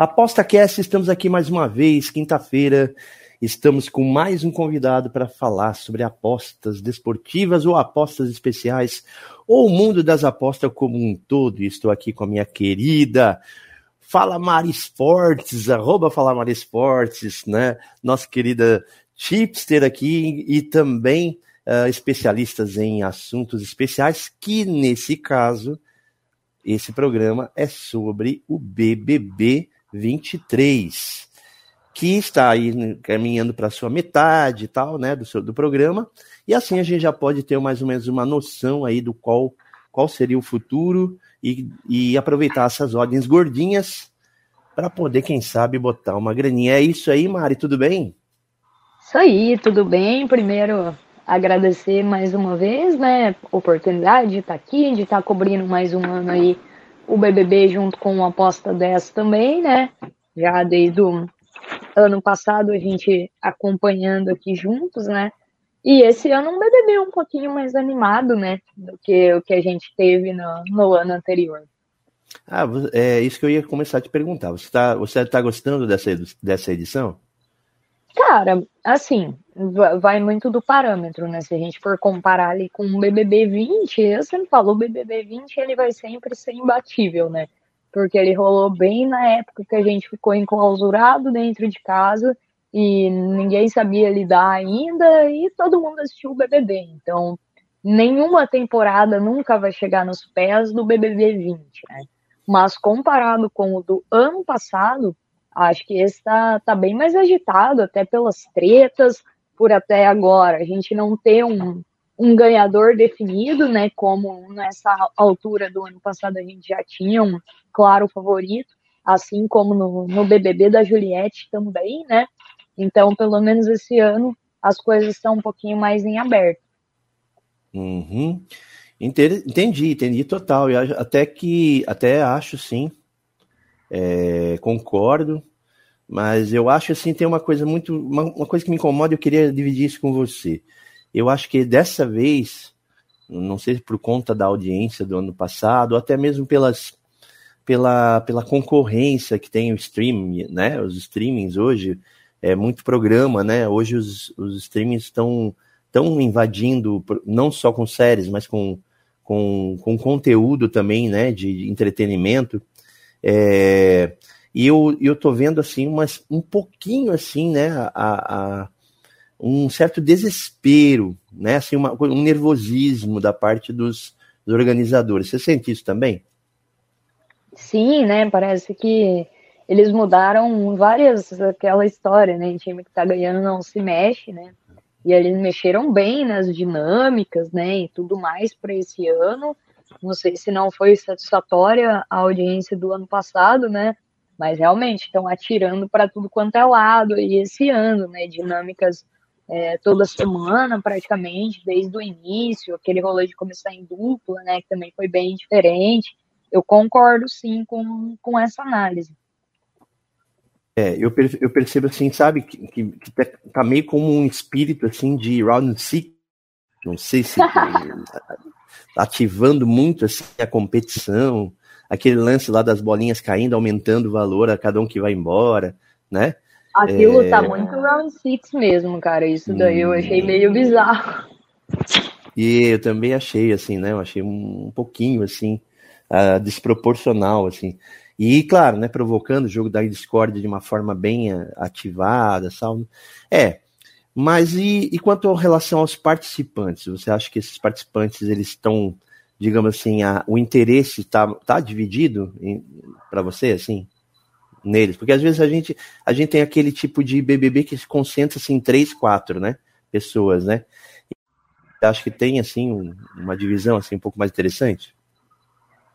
Aposta Cast, estamos aqui mais uma vez, quinta-feira. Estamos com mais um convidado para falar sobre apostas desportivas ou apostas especiais, ou o mundo das apostas como um todo. Estou aqui com a minha querida Fala Mari Esportes, arroba Fala Mari Esportes, né? Nossa querida Chipster aqui e também uh, especialistas em assuntos especiais, que nesse caso, esse programa é sobre o BBB 23, que está aí caminhando para sua metade e tal, né, do, seu, do programa, e assim a gente já pode ter mais ou menos uma noção aí do qual, qual seria o futuro e, e aproveitar essas ordens gordinhas para poder, quem sabe, botar uma graninha. É isso aí, Mari, tudo bem? Isso aí, tudo bem? Primeiro, agradecer mais uma vez, né, oportunidade de estar aqui, de estar cobrindo mais um ano aí o BBB junto com uma aposta dessa também, né? Já desde o ano passado a gente acompanhando aqui juntos, né? E esse ano um BBB um pouquinho mais animado, né? Do que o que a gente teve no, no ano anterior. Ah, é isso que eu ia começar a te perguntar. Você está você tá gostando dessa, dessa edição? Cara, assim, vai muito do parâmetro, né? Se a gente for comparar ali com o BBB 20, eu sempre falo, o BBB 20 ele vai sempre ser imbatível, né? Porque ele rolou bem na época que a gente ficou enclausurado dentro de casa e ninguém sabia lidar ainda e todo mundo assistiu o BBB. Então, nenhuma temporada nunca vai chegar nos pés do BBB 20, né? Mas comparado com o do ano passado, Acho que esse está tá bem mais agitado, até pelas tretas, por até agora a gente não ter um, um ganhador definido, né? Como nessa altura do ano passado a gente já tinha um claro favorito, assim como no, no BBB da Juliette também, né? Então, pelo menos esse ano, as coisas estão um pouquinho mais em aberto. Uhum. Entendi, entendi total. Eu até que até acho sim é, concordo, mas eu acho assim, tem uma coisa muito. Uma, uma coisa que me incomoda, eu queria dividir isso com você. Eu acho que dessa vez, não sei se por conta da audiência do ano passado, ou até mesmo pelas, pela, pela concorrência que tem o streaming, né? Os streamings hoje, é muito programa, né? Hoje os, os streamings estão estão invadindo, não só com séries, mas com, com, com conteúdo também, né? De entretenimento. É, e eu, eu tô vendo assim umas, um pouquinho assim, né, a, a, um certo desespero, né, assim, uma, um nervosismo da parte dos, dos organizadores. Você sente isso também? Sim, né, parece que eles mudaram várias, aquela história, né, time que tá ganhando não se mexe, né, e eles mexeram bem nas dinâmicas, né, e tudo mais para esse ano, não sei se não foi satisfatória a audiência do ano passado, né? Mas realmente estão atirando para tudo quanto é lado e esse ano, né? Dinâmicas é, toda semana, praticamente, desde o início, aquele rolê de começar em dupla, né? Que também foi bem diferente. Eu concordo sim com, com essa análise. É, eu, eu percebo assim, sabe, que, que, que tá, tá meio como um espírito assim de round six. Não sei se ativando muito assim, a competição, aquele lance lá das bolinhas caindo, aumentando o valor a cada um que vai embora, né? Aquilo é... tá muito round six mesmo, cara. Isso daí hum... eu achei meio bizarro. E eu também achei, assim, né? Eu achei um pouquinho, assim, uh, desproporcional, assim. E, claro, né, provocando o jogo da Discord de uma forma bem ah, ativada, sabe? É, mas e, e quanto à relação aos participantes? Você acha que esses participantes eles estão, digamos assim, a, o interesse está tá dividido para você, assim, neles? Porque às vezes a gente, a gente tem aquele tipo de BBB que se concentra assim, em três, quatro, né? Pessoas, né? E acho que tem assim um, uma divisão assim um pouco mais interessante.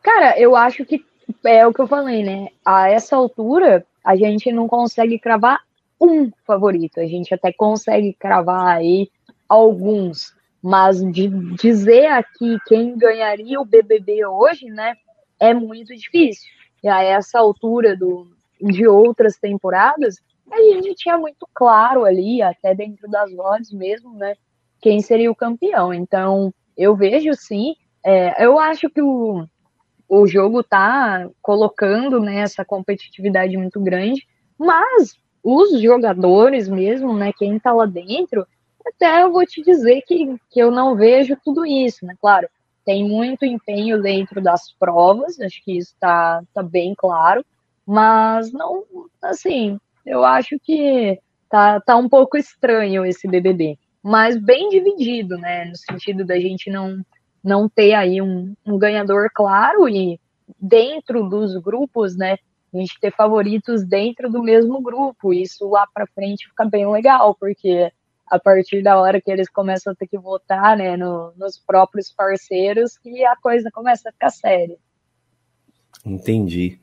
Cara, eu acho que é o que eu falei, né? A essa altura, a gente não consegue cravar um favorito. A gente até consegue cravar aí alguns, mas de dizer aqui quem ganharia o BBB hoje, né, é muito difícil. E a essa altura do, de outras temporadas, a gente tinha muito claro ali, até dentro das odds mesmo, né, quem seria o campeão. Então, eu vejo sim, é, eu acho que o, o jogo tá colocando né, essa competitividade muito grande, mas os jogadores mesmo, né, quem tá lá dentro, até eu vou te dizer que, que eu não vejo tudo isso, né? Claro, tem muito empenho dentro das provas, acho que isso tá, tá bem claro, mas não, assim, eu acho que tá, tá um pouco estranho esse BBB, mas bem dividido, né? No sentido da gente não, não ter aí um, um ganhador claro e dentro dos grupos, né? A gente ter favoritos dentro do mesmo grupo. Isso lá para frente fica bem legal, porque a partir da hora que eles começam a ter que votar, né, no, nos próprios parceiros, que a coisa começa a ficar séria. Entendi.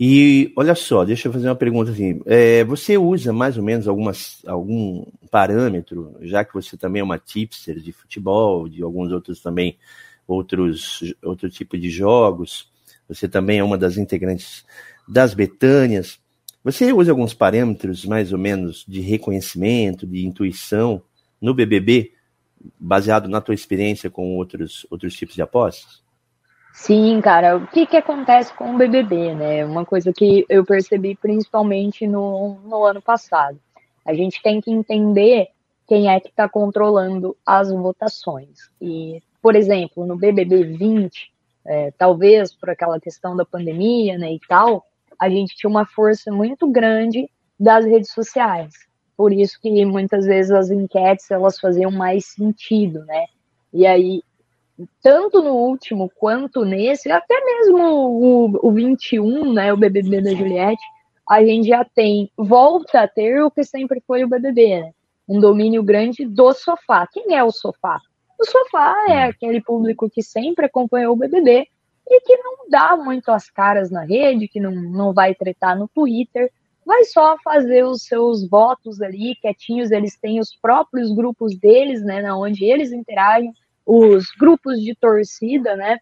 E olha só, deixa eu fazer uma pergunta assim. É, você usa mais ou menos algumas, algum parâmetro, já que você também é uma tipster de futebol, de alguns outros também, outros, outro tipo de jogos. Você também é uma das integrantes das Betânias. Você usa alguns parâmetros mais ou menos de reconhecimento, de intuição no BBB, baseado na tua experiência com outros, outros tipos de apostas? Sim, cara, o que, que acontece com o BBB, né? Uma coisa que eu percebi principalmente no, no ano passado. A gente tem que entender quem é que está controlando as votações. E, por exemplo, no BBB 20, é, talvez por aquela questão da pandemia, né, e tal, a gente tinha uma força muito grande das redes sociais. Por isso que muitas vezes as enquetes elas faziam mais sentido, né? E aí tanto no último quanto nesse, até mesmo o, o 21, né, o BBB da Juliette, a gente já tem, volta a ter o que sempre foi o BBB, né? Um domínio grande do sofá. Quem é o sofá? O sofá é aquele público que sempre acompanhou o BBB e que não dá muito as caras na rede, que não, não vai tretar no Twitter, vai só fazer os seus votos ali, quietinhos, eles têm os próprios grupos deles, né, na onde eles interagem, os grupos de torcida, né?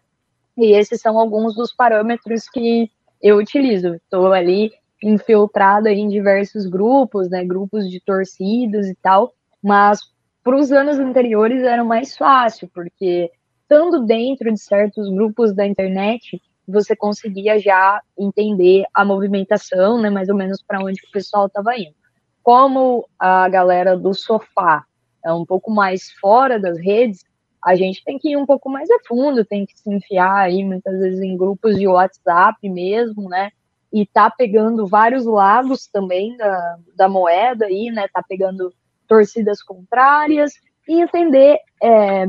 E esses são alguns dos parâmetros que eu utilizo. Estou ali infiltrada em diversos grupos, né? Grupos de torcidas e tal, mas para os anos anteriores era mais fácil, porque estando dentro de certos grupos da internet, você conseguia já entender a movimentação, né, mais ou menos para onde o pessoal estava indo. Como a galera do sofá é um pouco mais fora das redes, a gente tem que ir um pouco mais a fundo, tem que se enfiar aí muitas vezes em grupos de WhatsApp mesmo, né? E tá pegando vários lados também da, da moeda aí, né? Tá pegando torcidas contrárias e entender é,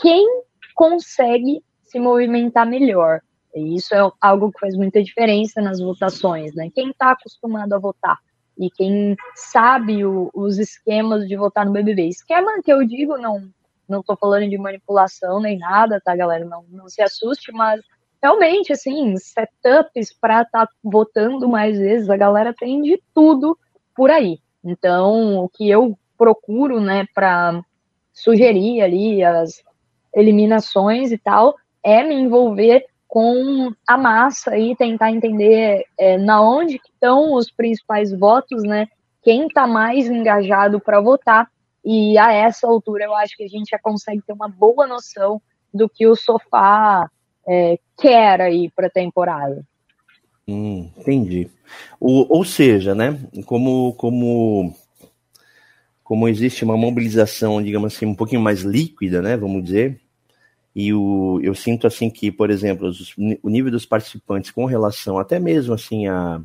quem consegue se movimentar melhor. E isso é algo que faz muita diferença nas votações, né? Quem está acostumado a votar e quem sabe o, os esquemas de votar no BBB. Esquema que eu digo não não tô falando de manipulação nem nada, tá, galera? Não, não se assuste, mas realmente, assim, setups para estar tá votando mais vezes, a galera tem de tudo por aí. Então, o que eu procuro, né, para sugerir ali as eliminações e tal, é me envolver com a massa e tentar entender é, na onde estão os principais votos, né? Quem está mais engajado para votar e a essa altura eu acho que a gente já consegue ter uma boa noção do que o sofá é, quer aí para a temporada. Hum, entendi. O, ou seja, né, como, como, como existe uma mobilização, digamos assim, um pouquinho mais líquida, né, vamos dizer, e o, eu sinto assim que, por exemplo, os, o nível dos participantes com relação até mesmo assim a,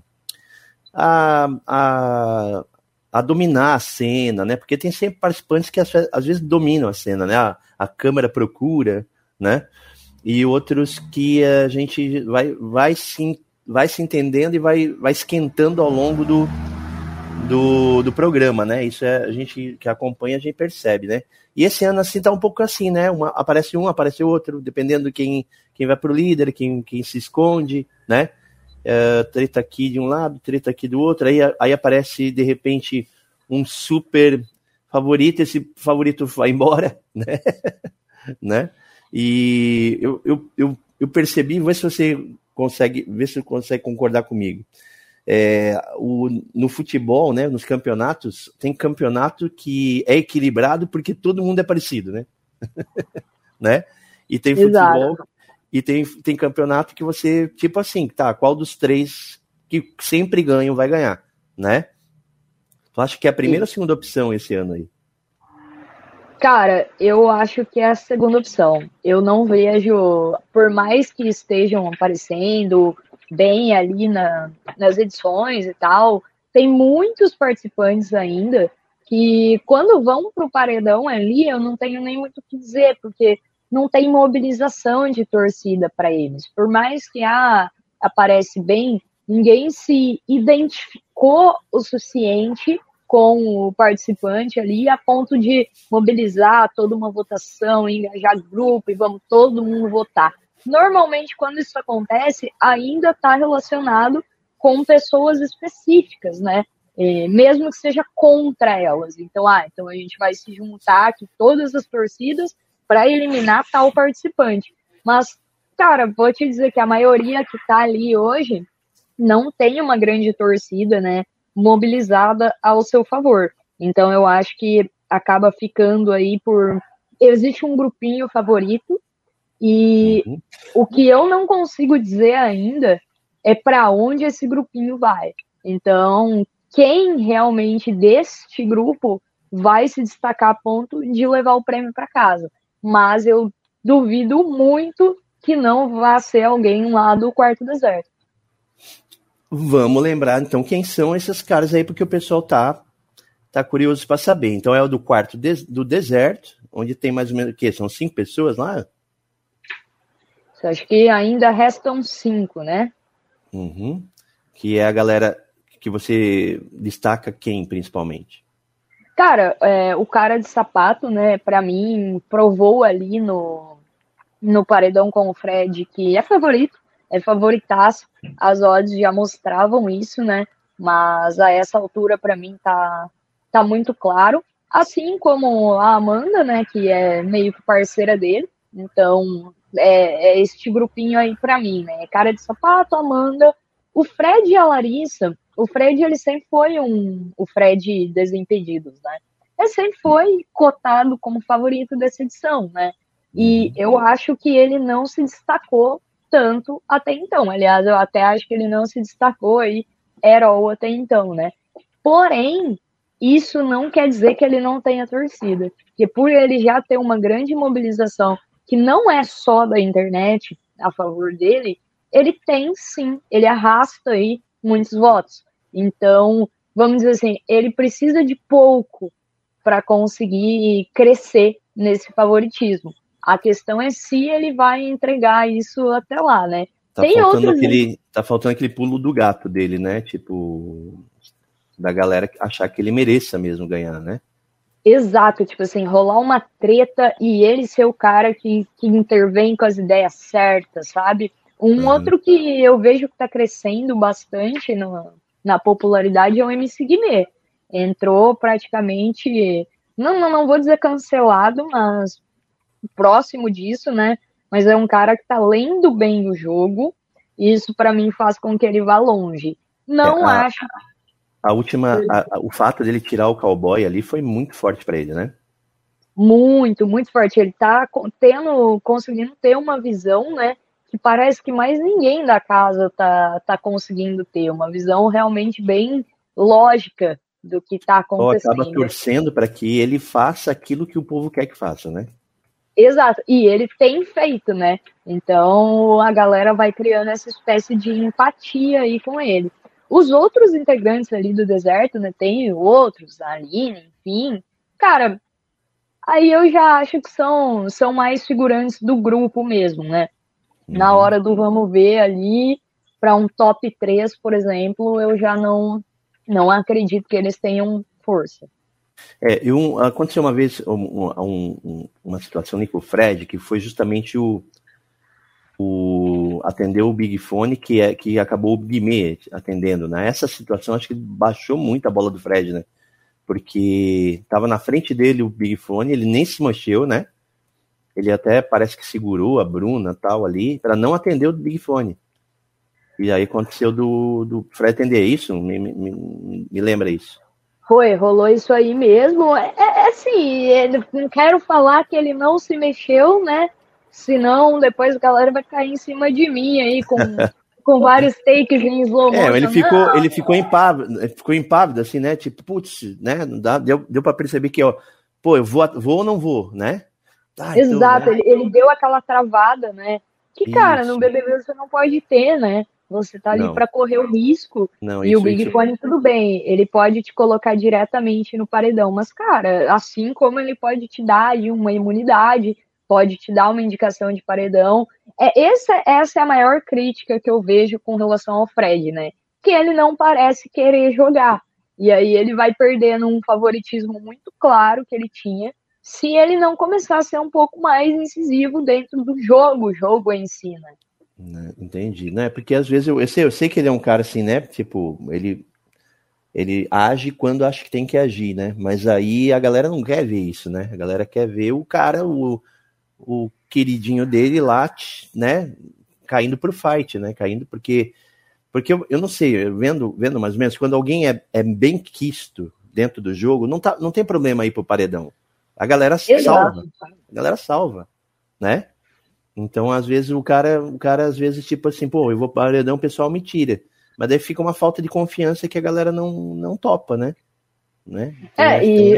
a, a, a dominar a cena, né? Porque tem sempre participantes que às, às vezes dominam a cena, né? A, a câmera procura, né? E outros que a gente vai, vai, se, vai se entendendo e vai, vai esquentando ao longo do, do, do programa, né? Isso é, a gente que acompanha, a gente percebe, né? E esse ano, assim, tá um pouco assim, né? Uma, aparece um, aparece outro, dependendo de quem, quem vai pro líder, quem, quem se esconde, né? é, treta aqui de um lado, treta aqui do outro, aí, aí aparece de repente um super favorito, esse favorito vai embora, né? né? E eu, eu, eu, eu percebi, vê se você consegue, vê se você consegue concordar comigo. É, o, no futebol, né, nos campeonatos, tem campeonato que é equilibrado porque todo mundo é parecido, né? né? E tem futebol Exato. e tem, tem campeonato que você, tipo assim, tá, qual dos três que sempre ganham vai ganhar, né? Tu acha que é a primeira Sim. ou segunda opção esse ano aí? Cara, eu acho que é a segunda opção. Eu não vejo, por mais que estejam aparecendo bem ali na, nas edições e tal, tem muitos participantes ainda que quando vão para o paredão ali, eu não tenho nem muito o que dizer, porque não tem mobilização de torcida para eles. Por mais que ah, aparece bem, ninguém se identificou o suficiente com o participante ali a ponto de mobilizar toda uma votação, engajar grupo e vamos todo mundo votar. Normalmente, quando isso acontece, ainda está relacionado com pessoas específicas, né? É, mesmo que seja contra elas. Então, ah, então a gente vai se juntar aqui todas as torcidas para eliminar tal participante. Mas, cara, vou te dizer que a maioria que está ali hoje não tem uma grande torcida, né? mobilizada ao seu favor. Então eu acho que acaba ficando aí por. Existe um grupinho favorito, e uhum. o que eu não consigo dizer ainda é para onde esse grupinho vai. Então, quem realmente deste grupo vai se destacar a ponto de levar o prêmio para casa. Mas eu duvido muito que não vá ser alguém lá do quarto deserto. Vamos lembrar então quem são esses caras aí, porque o pessoal tá, tá curioso para saber. Então é o do quarto de, do deserto, onde tem mais ou menos o quê? São cinco pessoas lá? Acho que ainda restam cinco, né? Uhum. Que é a galera que você destaca quem principalmente? Cara, é, o cara de sapato, né, para mim, provou ali no, no paredão com o Fred que é favorito é favoritaço. As odds já mostravam isso, né? Mas a essa altura, para mim, tá, tá muito claro. Assim como a Amanda, né? Que é meio que parceira dele. Então, é, é este grupinho aí para mim, né? Cara de sapato, Amanda. O Fred e a Larissa. O Fred, ele sempre foi um. O Fred Desimpedidos, né? Ele sempre foi cotado como favorito dessa edição, né? E eu acho que ele não se destacou tanto até então. Aliás, eu até acho que ele não se destacou aí, herói até então, né? Porém, isso não quer dizer que ele não tenha torcida. Porque por ele já ter uma grande mobilização, que não é só da internet a favor dele, ele tem sim, ele arrasta aí muitos votos. Então, vamos dizer assim, ele precisa de pouco para conseguir crescer nesse favoritismo. A questão é se ele vai entregar isso até lá, né? Tá Tem faltando outros... aquele, tá faltando aquele pulo do gato dele, né? Tipo, da galera achar que ele mereça mesmo ganhar, né? Exato, tipo assim, rolar uma treta e ele ser o cara que, que intervém com as ideias certas, sabe? Um uhum. outro que eu vejo que tá crescendo bastante no, na popularidade é o MC Guimê. Entrou praticamente, não, não, não vou dizer cancelado, mas próximo disso, né? Mas é um cara que tá lendo bem o jogo, e isso para mim faz com que ele vá longe. Não é, a, acho. A última, a, a, o fato dele tirar o cowboy ali foi muito forte para ele, né? Muito, muito forte. Ele tá tendo, conseguindo ter uma visão, né? Que parece que mais ninguém da casa tá, tá conseguindo ter. Uma visão realmente bem lógica do que tá acontecendo. acaba torcendo para que ele faça aquilo que o povo quer que faça, né? Exato, e ele tem feito, né? Então a galera vai criando essa espécie de empatia aí com ele. Os outros integrantes ali do deserto, né? Tem outros, a Aline, enfim. Cara, aí eu já acho que são, são mais figurantes do grupo mesmo, né? Na uhum. hora do vamos ver ali, para um top 3, por exemplo, eu já não, não acredito que eles tenham força. É, eu, aconteceu uma vez um, um, uma situação com o Fred, que foi justamente o, o atendeu o Big Fone, que, é, que acabou o Guimê atendendo. Né? situação, acho que baixou muito a bola do Fred, né? Porque tava na frente dele o Big Fone, ele nem se mexeu, né? Ele até parece que segurou a Bruna tal ali para não atender o Big Fone. E aí aconteceu do, do Fred atender isso, me, me, me lembra isso. Foi, rolou isso aí mesmo. É, é, é assim, não quero falar que ele não se mexeu, né? Senão depois a galera vai cair em cima de mim aí com, com vários takes em slow motion. É, ele ficou, não, ele ficou impávido, ficou impávido assim, né? Tipo, putz, né? Dá, deu, deu para perceber que, ó, pô, eu vou, vou ou não vou, né? Ah, Exato, então, né? ele, ele deu aquela travada, né? Que, isso. cara, no BBB você não pode ter, né? Você tá ali para correr o risco. Não, e isso, o Big isso... Fone, tudo bem, ele pode te colocar diretamente no paredão. Mas, cara, assim como ele pode te dar aí uma imunidade, pode te dar uma indicação de paredão. É, essa, essa é a maior crítica que eu vejo com relação ao Fred, né? Que ele não parece querer jogar. E aí ele vai perdendo um favoritismo muito claro que ele tinha se ele não começar a ser um pouco mais incisivo dentro do jogo, o jogo em si, né? Né, entendi. Não é porque às vezes eu, eu, sei, eu sei que ele é um cara assim, né? Tipo, ele ele age quando acha que tem que agir, né? Mas aí a galera não quer ver isso, né? A galera quer ver o cara, o, o queridinho dele lá, né? Caindo pro fight, né? Caindo porque porque eu, eu não sei, vendo vendo mais ou menos quando alguém é, é bem quisto dentro do jogo, não tá não tem problema ir pro paredão. A galera Exato. salva. A galera salva, né? Então, às vezes, o cara, o cara, às vezes, tipo assim, pô, eu vou paredão, o pessoal me tira. Mas daí fica uma falta de confiança que a galera não, não topa, né? né? Então, é, e,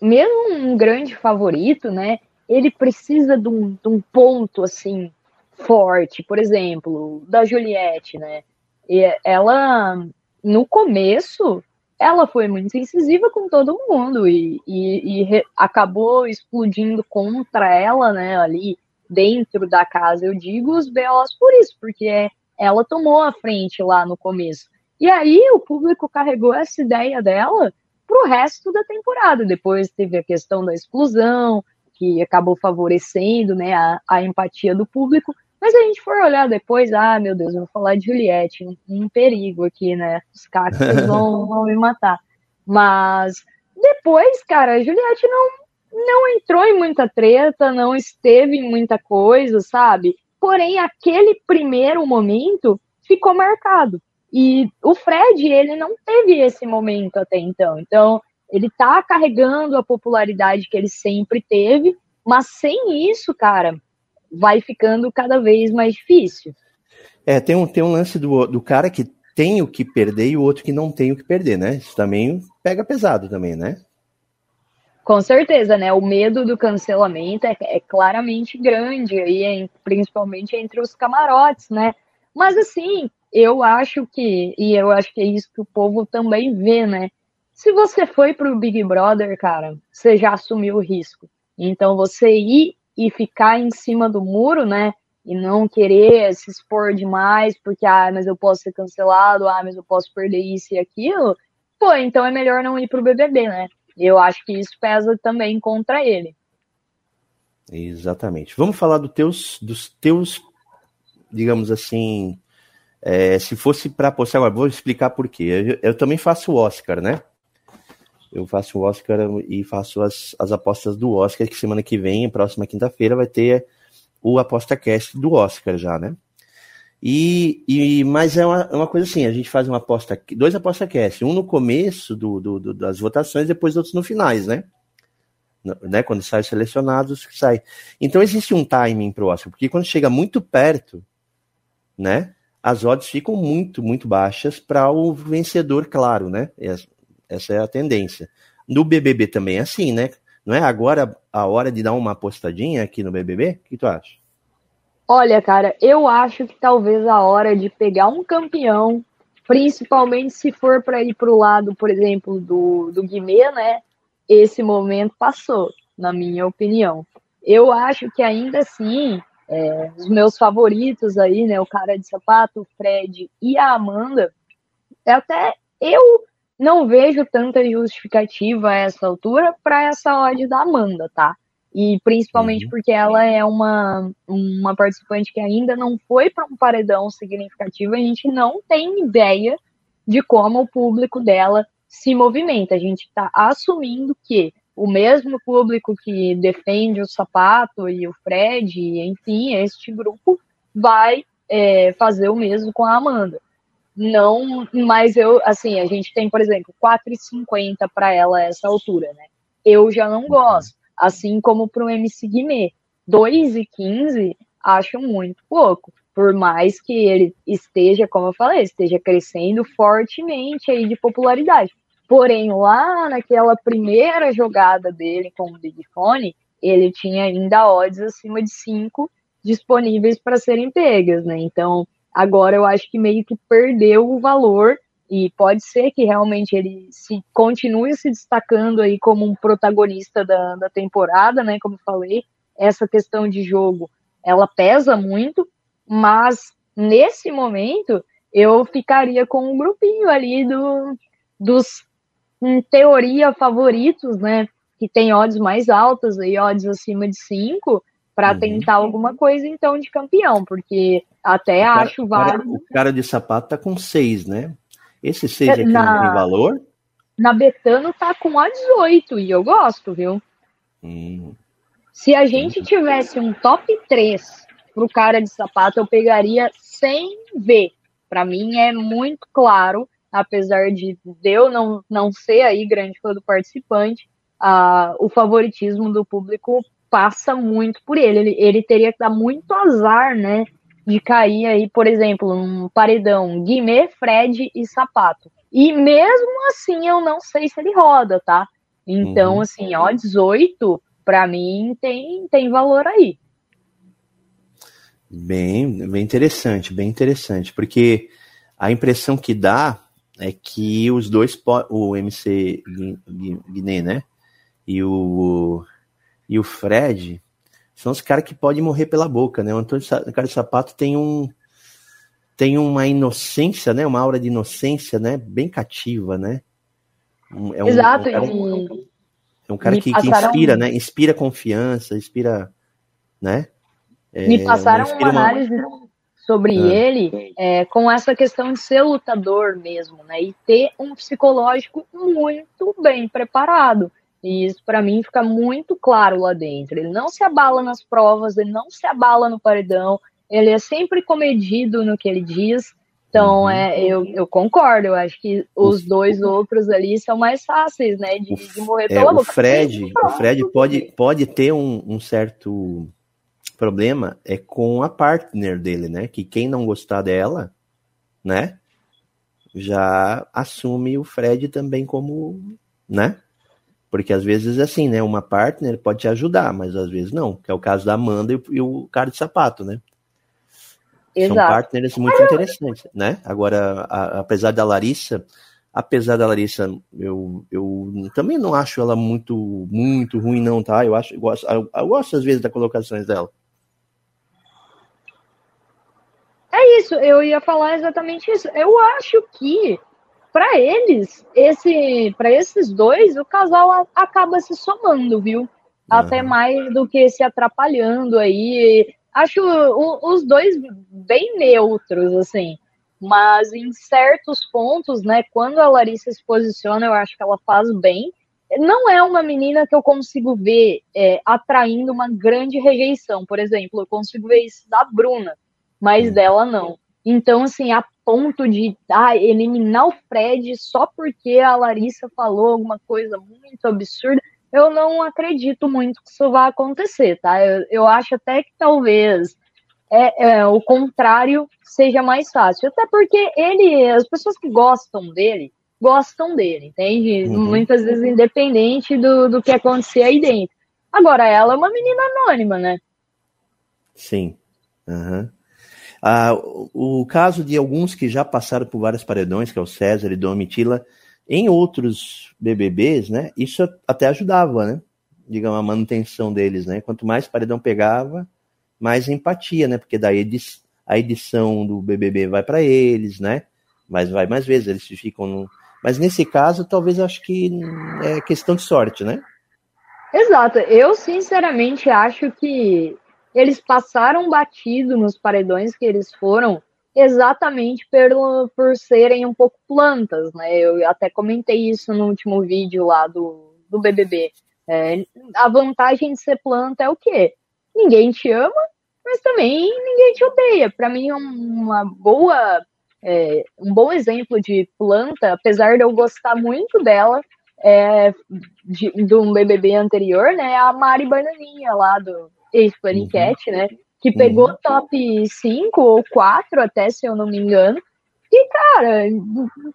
mesmo um grande favorito, né? Ele precisa de um, de um ponto, assim, forte. Por exemplo, da Juliette, né? E ela, no começo, ela foi muito incisiva com todo mundo e, e, e re, acabou explodindo contra ela, né, ali dentro da casa, eu digo os BOs por isso, porque ela tomou a frente lá no começo. E aí o público carregou essa ideia dela pro resto da temporada. Depois teve a questão da exclusão, que acabou favorecendo né, a, a empatia do público. Mas a gente for olhar depois, ah, meu Deus, eu vou falar de Juliette, um, um perigo aqui, né? Os cactos vão, vão me matar. Mas depois, cara, a Juliette não, não entrou em muita treta, não esteve em muita coisa, sabe? Porém, aquele primeiro momento ficou marcado. E o Fred, ele não teve esse momento até então. Então, ele tá carregando a popularidade que ele sempre teve, mas sem isso, cara, vai ficando cada vez mais difícil. É, tem um, tem um lance do, do cara que tem o que perder e o outro que não tem o que perder, né? Isso também pega pesado também, né? Com certeza, né? O medo do cancelamento é, é claramente grande aí, principalmente entre os camarotes, né? Mas assim, eu acho que, e eu acho que é isso que o povo também vê, né? Se você foi pro Big Brother, cara, você já assumiu o risco. Então você ir e ficar em cima do muro, né? E não querer se expor demais, porque, ah, mas eu posso ser cancelado, ah, mas eu posso perder isso e aquilo. Pô, então é melhor não ir pro BBB, né? Eu acho que isso pesa também contra ele. Exatamente. Vamos falar do teus, dos teus, digamos assim, é, se fosse para apostar, agora vou explicar por quê. Eu, eu, também faço o Oscar, né? eu faço o Oscar e faço as, as apostas do Oscar, que semana que vem, próxima quinta-feira, vai ter o Aposta Cast do Oscar já, né? E, e, mas é uma, é uma coisa assim, a gente faz uma aposta, dois aposta cast, um no começo do, do, do das votações, depois outros no finais, né? né? Quando sai selecionados, sai. Então existe um timing pro Oscar, porque quando chega muito perto, né? As odds ficam muito, muito baixas para o vencedor, claro, né? Essa é a tendência. No BBB também é assim, né? Não é agora a hora de dar uma apostadinha aqui no BBB? O que tu acha? Olha, cara, eu acho que talvez a hora de pegar um campeão, principalmente se for para ir para o lado, por exemplo, do, do Guimê, né? Esse momento passou, na minha opinião. Eu acho que ainda assim, é, os meus favoritos aí, né? O cara de sapato, o Fred e a Amanda, é até eu não vejo tanta justificativa a essa altura para essa odd da Amanda, tá? E principalmente uhum. porque ela é uma, uma participante que ainda não foi para um paredão significativo, a gente não tem ideia de como o público dela se movimenta. A gente está assumindo que o mesmo público que defende o Sapato e o Fred, enfim, este grupo, vai é, fazer o mesmo com a Amanda. Não, mas eu, assim, a gente tem, por exemplo, 4,50 para ela essa altura, né? Eu já não gosto, assim como para o MC Guimê. 2,15 acho muito pouco, por mais que ele esteja, como eu falei, esteja crescendo fortemente aí de popularidade. Porém, lá naquela primeira jogada dele com o Big Fone, ele tinha ainda odds acima de 5 disponíveis para serem pegas, né? Então, agora eu acho que meio que perdeu o valor e pode ser que realmente ele se continue se destacando aí como um protagonista da, da temporada, né? Como falei, essa questão de jogo ela pesa muito, mas nesse momento eu ficaria com um grupinho ali do, dos, em teoria, favoritos, né? Que tem odds mais altas, aí odds acima de 5, para uhum. tentar alguma coisa então de campeão, porque até o acho válido. O cara de sapato tá com 6, né? Esse 6 aqui na, não tem valor? Na Betano tá com a 18 e eu gosto, viu? Hum. Se a gente tivesse um top 3 pro cara de sapato, eu pegaria sem ver. Para mim é muito claro, apesar de eu não, não ser aí grande fã do participante, uh, o favoritismo do público passa muito por ele. ele. Ele teria que dar muito azar, né? De cair aí, por exemplo, um paredão Guimê, Fred e Sapato. E mesmo assim, eu não sei se ele roda, tá? Então, uhum. assim, ó, 18, para mim, tem, tem valor aí. Bem, bem interessante, bem interessante, porque a impressão que dá é que os dois, o MC Guiné, né, e o, e o Fred, são os caras que podem morrer pela boca, né, o Antônio de sapato tem um, tem uma inocência, né, uma aura de inocência, né, bem cativa, né. É um, Exato, é um cara, é um cara que, que, inspira, né, inspira confiança, inspira, né, é, Me passaram uma análise sobre ah. ele é, com essa questão de ser lutador mesmo, né? E ter um psicológico muito bem preparado. E isso para mim fica muito claro lá dentro. Ele não se abala nas provas, ele não se abala no paredão, ele é sempre comedido no que ele diz. Então, uhum. é, eu, eu concordo, eu acho que os dois outros ali são mais fáceis, né, de, de morrer é, pela é, boca. O Fred, o Fred pode, pode ter um, um certo problema é com a partner dele, né? Que quem não gostar dela, né? Já assume o Fred também como, né? Porque às vezes assim, né? Uma partner pode te ajudar, mas às vezes não. Que é o caso da Amanda e, e o cara de sapato, né? Exato. São partners muito interessantes, né? Agora, a, apesar da Larissa, apesar da Larissa, eu, eu também não acho ela muito muito ruim não, tá? Eu acho, eu gosto, eu, eu gosto às vezes das colocações dela. É isso, eu ia falar exatamente isso. Eu acho que para eles, esse, para esses dois, o casal acaba se somando, viu? Até mais do que se atrapalhando aí. Acho os dois bem neutros, assim. Mas em certos pontos, né, quando a Larissa se posiciona, eu acho que ela faz bem. Não é uma menina que eu consigo ver é, atraindo uma grande rejeição. Por exemplo, eu consigo ver isso da Bruna mas dela não. Então, assim, a ponto de ah, eliminar o Fred só porque a Larissa falou alguma coisa muito absurda, eu não acredito muito que isso vá acontecer, tá? Eu, eu acho até que talvez é, é, o contrário seja mais fácil. Até porque ele, as pessoas que gostam dele, gostam dele, entende? Uhum. Muitas vezes independente do, do que acontecer aí dentro. Agora, ela é uma menina anônima, né? Sim. Uhum. Ah, o, caso de alguns que já passaram por vários paredões, que é o César e Domitila, em outros BBBs, né, isso até ajudava, né, digamos, a manutenção deles, né, quanto mais paredão pegava, mais empatia, né, porque daí a edição do BBB vai para eles, né, mas vai mais vezes, eles ficam no... Mas nesse caso, talvez acho que é questão de sorte, né? Exato. Eu, sinceramente, acho que eles passaram batido nos paredões que eles foram exatamente por, por serem um pouco plantas, né? Eu até comentei isso no último vídeo lá do, do BBB. É, a vantagem de ser planta é o quê? Ninguém te ama, mas também ninguém te odeia. Para mim, uma boa, é, um bom exemplo de planta, apesar de eu gostar muito dela, é, de, de um BBB anterior, né? É a Mari Bananinha lá do ex-Panicat, uhum. né? Que pegou uhum. top 5 ou 4 até, se eu não me engano. E, cara,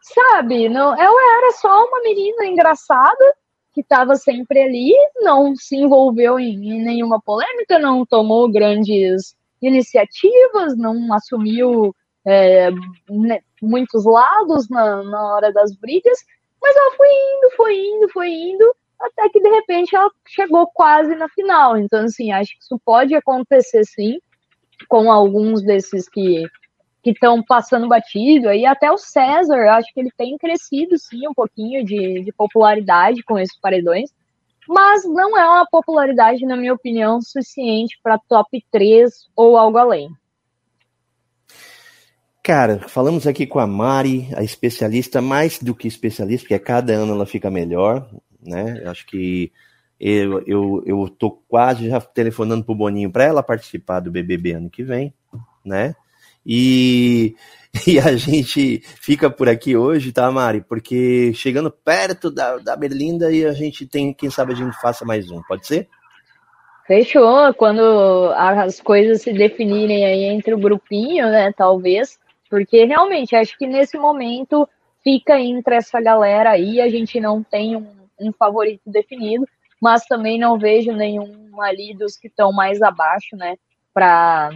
sabe, não, ela era só uma menina engraçada que estava sempre ali, não se envolveu em, em, nenhuma polêmica, não tomou grandes iniciativas, não assumiu é, né, muitos lados na, na hora das brigas, mas ela foi indo, foi indo, foi indo, até que de repente ela chegou quase na final. Então, assim, acho que isso pode acontecer sim, com alguns desses que que estão passando batido, aí até o César, acho que ele tem crescido sim um pouquinho de, de popularidade com esses paredões, mas não é uma popularidade, na minha opinião, suficiente para top 3 ou algo além. Cara, falamos aqui com a Mari, a especialista, mais do que especialista, porque a cada ano ela fica melhor, né? Acho que eu, eu, eu tô quase já telefonando pro Boninho para ela participar do BBB ano que vem, né? E, e a gente fica por aqui hoje, tá, Mari? Porque chegando perto da, da Berlinda e a gente tem, quem sabe a gente faça mais um, pode ser? Fechou, quando as coisas se definirem aí entre o grupinho, né, talvez, porque realmente acho que nesse momento fica entre essa galera aí, a gente não tem um, um favorito definido, mas também não vejo nenhum ali dos que estão mais abaixo, né, para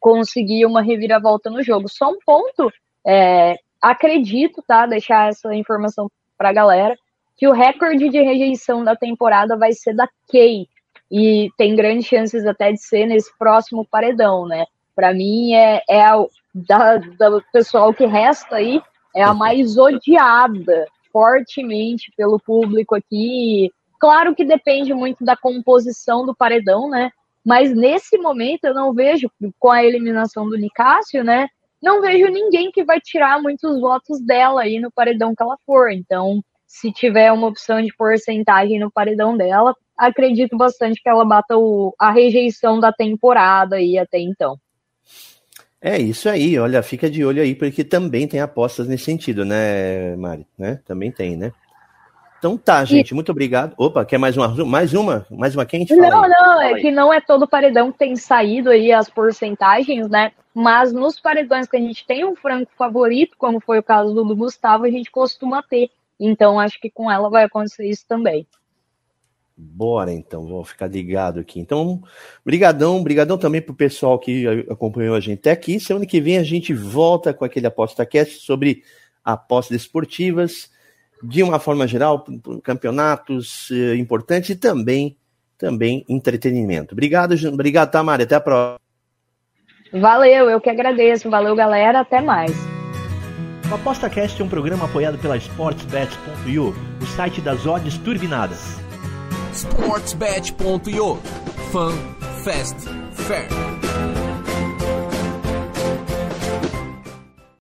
conseguir uma reviravolta no jogo. Só um ponto, é, acredito, tá, deixar essa informação para a galera, que o recorde de rejeição da temporada vai ser da Kay, e tem grandes chances até de ser nesse próximo paredão, né? Para mim é, é a, da, da pessoal que resta aí é a mais odiada fortemente pelo público aqui. Claro que depende muito da composição do paredão, né? Mas nesse momento eu não vejo, com a eliminação do Nicásio, né? Não vejo ninguém que vai tirar muitos votos dela aí no paredão que ela for. Então, se tiver uma opção de porcentagem no paredão dela, acredito bastante que ela bata o, a rejeição da temporada aí até então. É isso aí, olha, fica de olho aí, porque também tem apostas nesse sentido, né, Mari? Né? Também tem, né? Então tá, gente, e... muito obrigado. Opa, quer mais uma? Mais uma? Mais uma quente? Não, aí. não, é que não é todo paredão que tem saído aí as porcentagens, né? Mas nos paredões que a gente tem um franco favorito, como foi o caso do Gustavo, a gente costuma ter. Então acho que com ela vai acontecer isso também. Bora então, vou ficar ligado aqui. Então, brigadão, brigadão também pro pessoal que acompanhou a gente até aqui. Semana que vem a gente volta com aquele aposta cast sobre apostas esportivas, de uma forma geral, campeonatos eh, importantes e também também entretenimento. Obrigado, obrigado, Tamara, até a próxima. Valeu, eu que agradeço. Valeu, galera, até mais. O ApostaCast é um programa apoiado pela SportsBet.io, o site das odds turbinadas sportsbet.io. Fun, fast, fair.